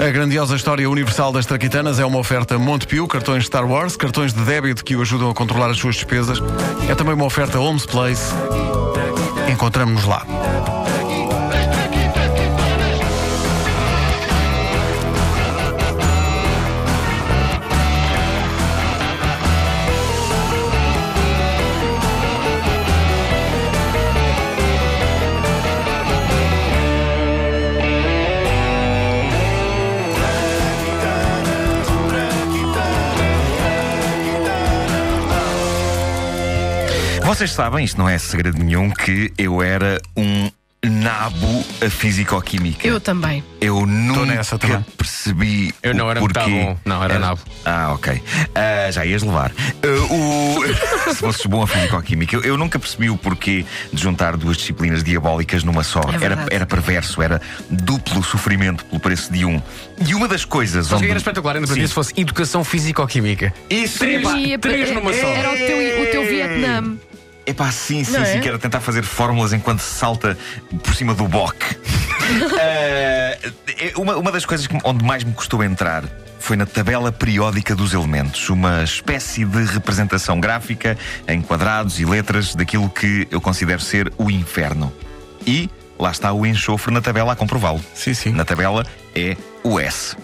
A grandiosa história universal das traquitanas é uma oferta Montepio, cartões Star Wars, cartões de débito que o ajudam a controlar as suas despesas. É também uma oferta Homes Place. Encontramos-nos lá. Vocês sabem, isto não é segredo nenhum, que eu era um nabo a físico-química. Eu também. Eu nunca nessa também. percebi Eu não era muito bom. Não, era nabo. Ah, ok. Ah, já ias levar. Ah, o... Se fosses bom a físico-química, eu, eu nunca percebi o porquê de juntar duas disciplinas diabólicas numa só. É era, era perverso, era duplo sofrimento pelo preço de um. E uma das coisas. Só que onde... era espetacular, ainda para se fosse educação físico-química. Isso, Três. E, três numa só. Era o teu, o teu Vietnã. Epá, sim, sim, Não sim, é? que era tentar fazer fórmulas enquanto se salta por cima do boque. Eh, uma, uma das coisas que- onde mais me custou entrar foi na tabela periódica dos elementos, uma espécie de representação gráfica em quadrados e letras daquilo que eu considero ser o inferno. E lá está o enxofre na tabela a comprová-lo. Sim, sim. Na tabela é o S.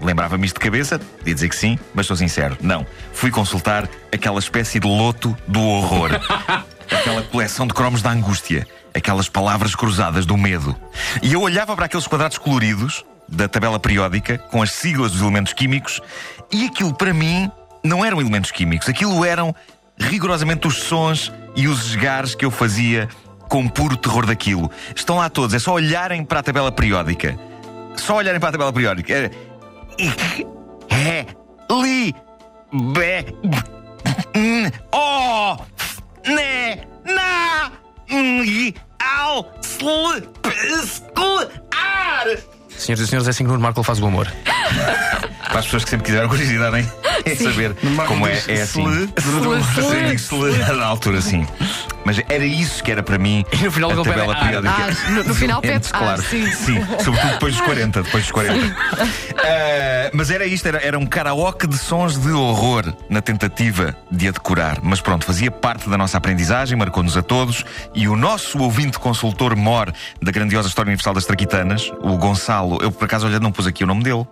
Lembrava-me isto de cabeça? Podia dizer que sim, mas sou sincero. Não. Fui consultar aquela espécie de loto do horror. aquela coleção de cromos da angústia. Aquelas palavras cruzadas do medo. E eu olhava para aqueles quadrados coloridos da tabela periódica, com as siglas dos elementos químicos, e aquilo para mim não eram elementos químicos. Aquilo eram rigorosamente os sons e os esgares que eu fazia com puro terror daquilo. Estão lá todos, é só olharem para a tabela periódica. Só olharem para a tabela periódica. He, li, be, o, f, ne, na, ng, al, sl, p, skl, ar. Senhoras e senhores, é assim que o Marco faz o amor. Para as pessoas que sempre quiseram curiosidade em, em saber como é, é assim. Na altura, sim. Mas era isso que era para mim E no final a tabela ar. periódica. Ah, no- no final pede ar, claro. sim. sobretudo depois dos 40. Depois dos 40. Ah, mas era isto, era, era um karaoke de sons de horror na tentativa de a decorar. Mas pronto, fazia parte da nossa aprendizagem, marcou-nos a todos. E o nosso ouvinte consultor mor da grandiosa História Universal das Traquitanas, o Gonçalo, eu por acaso olha, não pus aqui o nome dele.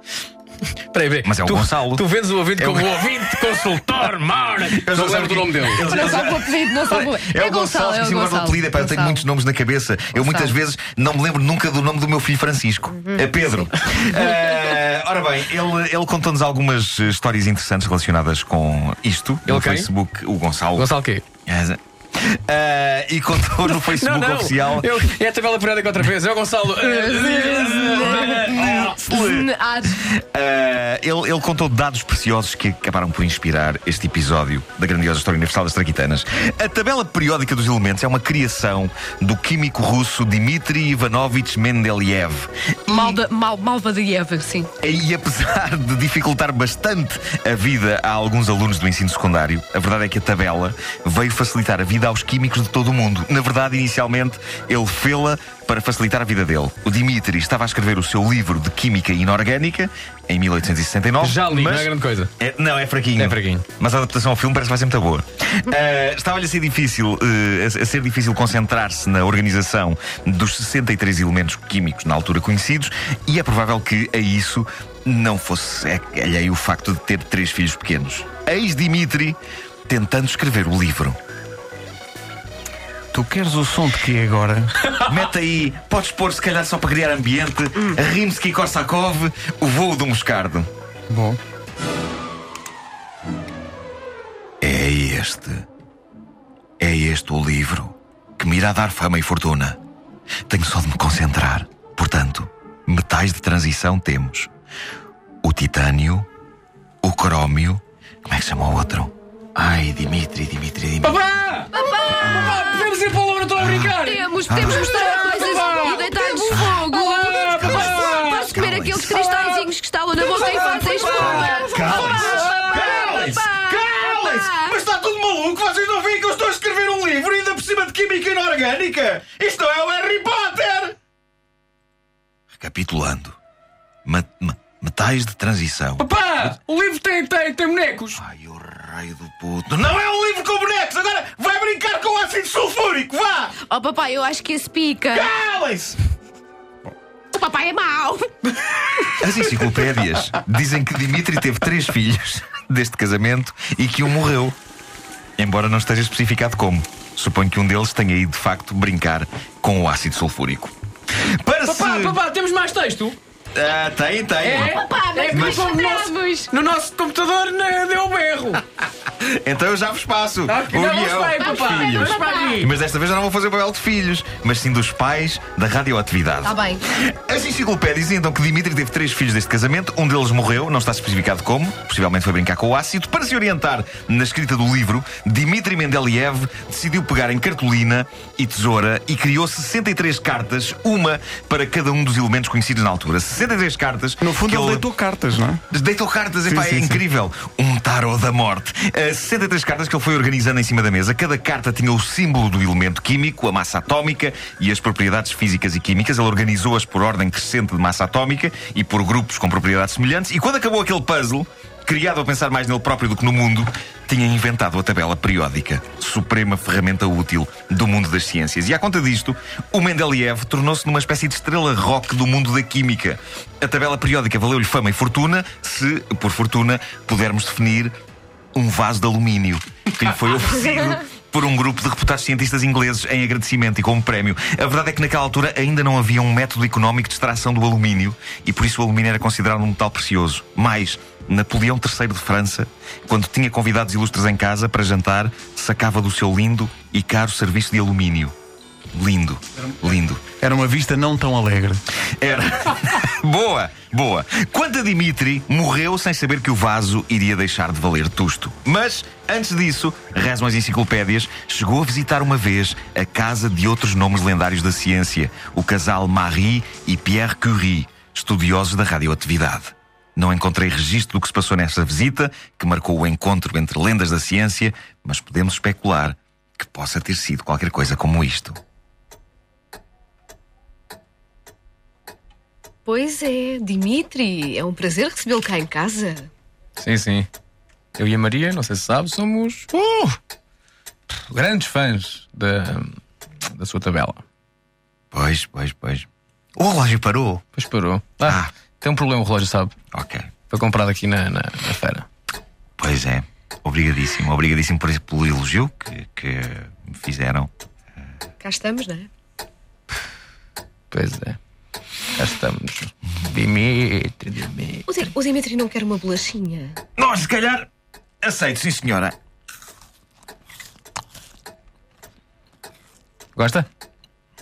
Peraí, peraí. Mas é o tu, Gonçalo. Tu vês o ouvinte É o- como ouvinte, consultor, mora. Eu Não já lembro do nome dele. Não sabe o apelido, não sabe o É, o Gonçalo, é o esqueci agora o Gonçalo. apelido. Epá, eu tenho Gonçalo. muitos nomes na cabeça. Eu muitas vezes não me lembro nunca do nome do meu filho Francisco. É Pedro. Eh, ora bem, ele, ele contou-nos algumas eh, histórias interessantes relacionadas com isto. Ele no quem? Facebook, o Gonçalo. Gonçalo quê? Eh, e contou no Facebook não, não. oficial. Eu, é a tabela periódica outra vez. É o Gonçalo. Uh, ele, ele contou dados preciosos que acabaram por inspirar este episódio da grandiosa História Universal das Traquitanas. A tabela periódica dos elementos é uma criação do químico russo Dmitry Ivanovich Mendeleev. Malda, mal, Malvadiev, sim. E apesar de dificultar bastante a vida a alguns alunos do ensino secundário, a verdade é que a tabela veio facilitar a vida aos químicos de todo o mundo. Na verdade, inicialmente, ele fê-la para facilitar a vida dele. O Dimitri estava a escrever o seu livro de Química Inorgânica em 1869. Já li, mas- não é grande coisa. é- não, é fraquinho. É fraquinho. Mas a adaptação ao filme parece que vai ser muito boa. Ah, Estava-lhe a ser difícil, eh, a, a ser difícil concentrar-se na organização dos 63 elementos químicos na altura conhecidos, e é provável que a isso não fosse é, alheio o facto de ter três filhos pequenos. Eis Dimitri tentando escrever o livro. Tu queres o som de quê agora? Mete aí, podes pôr se calhar só para criar ambiente, a Rimsky-Korsakov, o voo do moscardo. Bom. É este. É este o livro que me irá dar fama e fortuna. Tenho só de me concentrar. Portanto, metais de transição temos o titânio, o crómio. Como é que se chama o outro? Ai, Dimitri, Dimitri, Dimitri. Papá! Papá! Podemos ir para o laboratório a brincar! Temos, temos que mostrar coisas e deitar-nos fogo. Podes comer aqueles cristalzinhos que estalam na boca e fazem espuma. Calem-se! Calem-se! Mas está tudo maluco? Vocês não veem que eu estou a escrever um livro ainda por cima de química inorgânica? Isto não é o Harry Potter! Recapitulando. Ma- ma- pais de transição. Papá, o livro tem, tem, tem bonecos. Ai, o raio do puto. Não é um livro com bonecos! Agora vai brincar com o ácido sulfúrico! Vá! Oh, papai, eu acho que esse pica. Calem-se! O papai é mau. As enciclopédias dizem que Dimitri teve três filhos deste casamento e que um morreu. Embora não esteja especificado como. Suponho que um deles tenha ido de facto brincar com o ácido sulfúrico. Para Papá, se. papá, temos mais texto? Ah, tem, tem. É? Papá, mas É, nós mas- esperamos. No nosso computador né, deu um berro. Então eu já vos passo. Tá, o não, guião. bem, dos papá. filhos. Mas desta vez eu não vou fazer o papel de filhos, mas sim dos pais da radioatividade. Está Tá bem. As enciclopédias dizem então que Dimitri teve três filhos deste casamento, um deles morreu, não está especificado como, possivelmente foi brincar com o ácido. Para se orientar na escrita do livro, Dimitri Mendeleev decidiu pegar em cartolina e tesoura e criou 63 cartas, uma para cada um dos elementos conhecidos na altura. 63 cartas. No fundo, ele deitou cartas, não é? Deitou cartas, Sim, epá, sim, é sim. incrível. Um tarot da morte. Uh, 63 cartas que ele foi organizando em cima da mesa. Cada carta tinha o símbolo do elemento químico, a massa atómica e as propriedades físicas e químicas. Ele organizou-as por ordem crescente de massa atómica e por grupos com propriedades semelhantes. E quando acabou aquele puzzle, criado a pensar mais nele próprio do que no mundo, tinha inventado a tabela periódica, suprema ferramenta útil do mundo das ciências. E à conta disto, o Mendeleev tornou-se numa espécie de estrela rock do mundo da química. A tabela periódica valeu-lhe fama e fortuna, se, por fortuna, pudermos definir um vaso de alumínio que lhe foi oferecido por um grupo de reputados cientistas ingleses em agradecimento e como prémio. A verdade é que naquela altura ainda não havia um método económico de extração do alumínio e por isso o alumínio era considerado um metal precioso. Mais, Napoleão III de França, quando tinha convidados ilustres em casa para jantar, sacava do seu lindo e caro serviço de alumínio. Lindo, lindo. Era uma vista não tão alegre. Era. boa, boa. Quanto a Dimitri, morreu sem saber que o vaso iria deixar de valer tusto. Mas, antes disso, rezam as enciclopédias, chegou a visitar uma vez a casa de outros nomes lendários da ciência, o casal Marie e Pierre Curie, estudiosos da radioatividade. Não encontrei registro do que se passou nessa visita, que marcou o encontro entre lendas da ciência, mas podemos especular que possa ter sido qualquer coisa como isto. Pois é, Dimitri, é um prazer recebê-lo cá em casa. Sim, sim. Eu e a Maria, não sei se sabe, somos uh, grandes fãs da, da sua tabela. Pois, pois, pois. O relógio parou. Pois parou. Ah, Ah. tem um problema o relógio, sabe? Ok. Foi comprado aqui na, na, na feira. Pois é. Obrigadíssimo. Obrigadíssimo por, pelo elogio que, que me fizeram. Cá estamos, não é? Pois é. Já estamos. Dimitri, Dimitri. O, Di- o Dimitri não quer uma bolachinha. Nós, se calhar, aceito, sim, senhora. Gosta?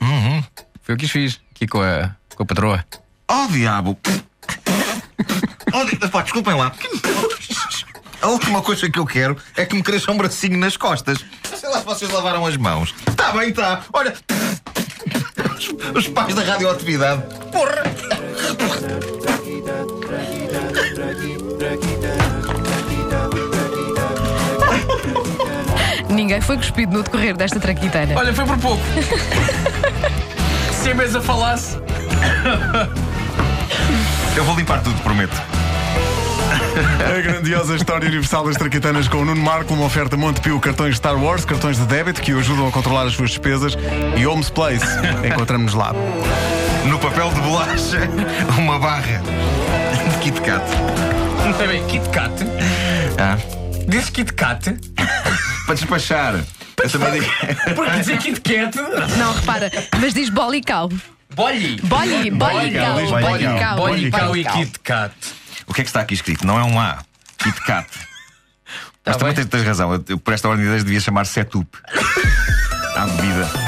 Uhum. Foi o que fiz aqui com a, com a patroa. Oh, diabo! Oh, di- pá, desculpem lá. A última coisa que eu quero é que me cresça um bracinho nas costas. Sei lá se vocês lavaram as mãos. Está bem, está. Olha. Os pais da radioatividade. Porra! Ninguém foi cuspido no decorrer desta traquitana. Olha, foi por pouco. Se a mesa falasse. Eu vou limpar tudo, prometo. A grandiosa história universal das traquitanas com o Nuno Marco, uma oferta Montepio, cartões Star Wars, cartões de débito que o ajudam a controlar as suas despesas e Homes Place. Encontramos-nos lá. No papel de bolacha, uma barra de Kit Kat. Está bem, Kit Kat. Ah, Diz Kit Kat. para despachar. Eu também digo. Porque dizer Kit Kat. Não, repara, mas diz bolicau. Bolli. Bolli, bolicau, diz bolicau, Bollicau e bolicau. Kit Kat. O que é que está aqui escrito? Não é um A. Kit Kat. Mas também tens, tens razão. Eu, eu, por esta ordem de ideias devia chamar setup. À bebida.